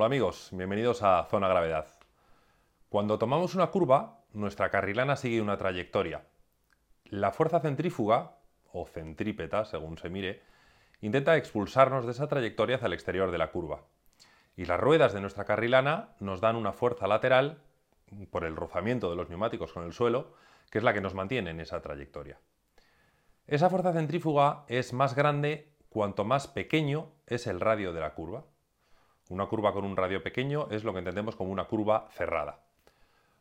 Hola amigos, bienvenidos a Zona Gravedad. Cuando tomamos una curva, nuestra carrilana sigue una trayectoria. La fuerza centrífuga, o centrípeta según se mire, intenta expulsarnos de esa trayectoria hacia el exterior de la curva. Y las ruedas de nuestra carrilana nos dan una fuerza lateral, por el rozamiento de los neumáticos con el suelo, que es la que nos mantiene en esa trayectoria. Esa fuerza centrífuga es más grande cuanto más pequeño es el radio de la curva. Una curva con un radio pequeño es lo que entendemos como una curva cerrada.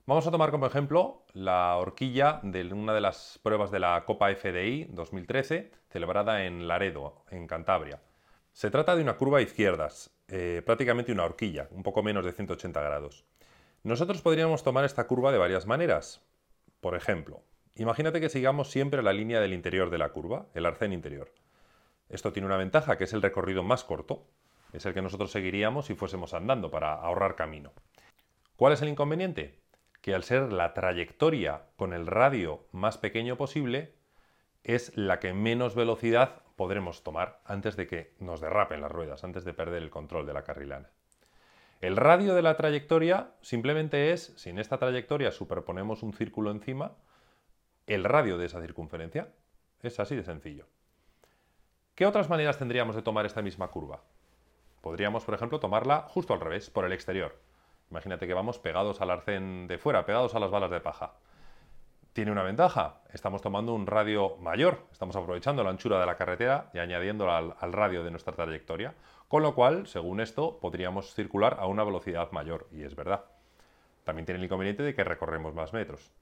Vamos a tomar como ejemplo la horquilla de una de las pruebas de la Copa FDI 2013, celebrada en Laredo, en Cantabria. Se trata de una curva a izquierdas, eh, prácticamente una horquilla, un poco menos de 180 grados. Nosotros podríamos tomar esta curva de varias maneras. Por ejemplo, imagínate que sigamos siempre la línea del interior de la curva, el arcén interior. Esto tiene una ventaja, que es el recorrido más corto es el que nosotros seguiríamos si fuésemos andando para ahorrar camino. ¿Cuál es el inconveniente? Que al ser la trayectoria con el radio más pequeño posible, es la que menos velocidad podremos tomar antes de que nos derrapen las ruedas, antes de perder el control de la carrilana. El radio de la trayectoria simplemente es, si en esta trayectoria superponemos un círculo encima, el radio de esa circunferencia. Es así de sencillo. ¿Qué otras maneras tendríamos de tomar esta misma curva? Podríamos, por ejemplo, tomarla justo al revés, por el exterior. Imagínate que vamos pegados al arcén de fuera, pegados a las balas de paja. Tiene una ventaja, estamos tomando un radio mayor, estamos aprovechando la anchura de la carretera y añadiéndola al, radio de nuestra trayectoria, con lo cual, según esto, podríamos circular a una velocidad mayor, y es verdad. También tiene el inconveniente de que recorremos más metros.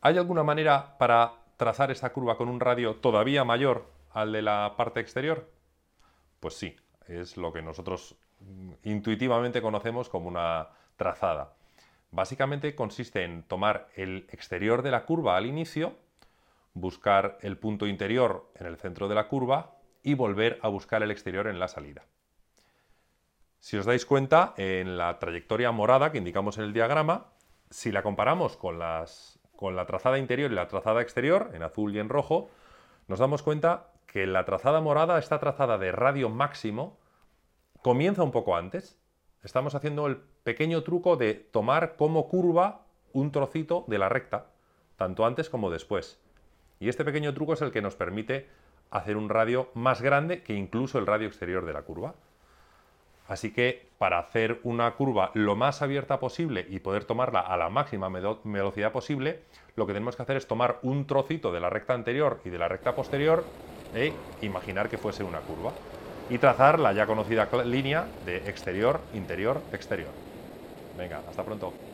¿Hay alguna manera para trazar esta curva con un radio todavía mayor al de la parte exterior? Pues sí, es lo que nosotros mm, intuitivamente conocemos como una trazada. Básicamente consiste en tomar el exterior de la curva al inicio, buscar el punto interior en el centro de la curva y volver a buscar el exterior en la salida. Si os dais cuenta, en la trayectoria morada que indicamos en el diagrama, si la comparamos con, con la trazada interior y la trazada exterior, en azul y en rojo, nos damos cuenta que la trazada morada, esta trazada de radio máximo, comienza un poco antes. Estamos haciendo el pequeño truco de tomar como curva un trocito de la recta, tanto antes como después. Y este pequeño truco es el que nos permite hacer un radio más grande que incluso el radio exterior de la curva. Así que para hacer una curva lo más abierta posible y poder tomarla a la máxima velocidad posible, lo que tenemos que hacer es tomar un trocito de la recta anterior y de la recta posterior e imaginar que fuese una curva y trazar la ya conocida línea de exterior, interior, exterior. Venga, hasta pronto.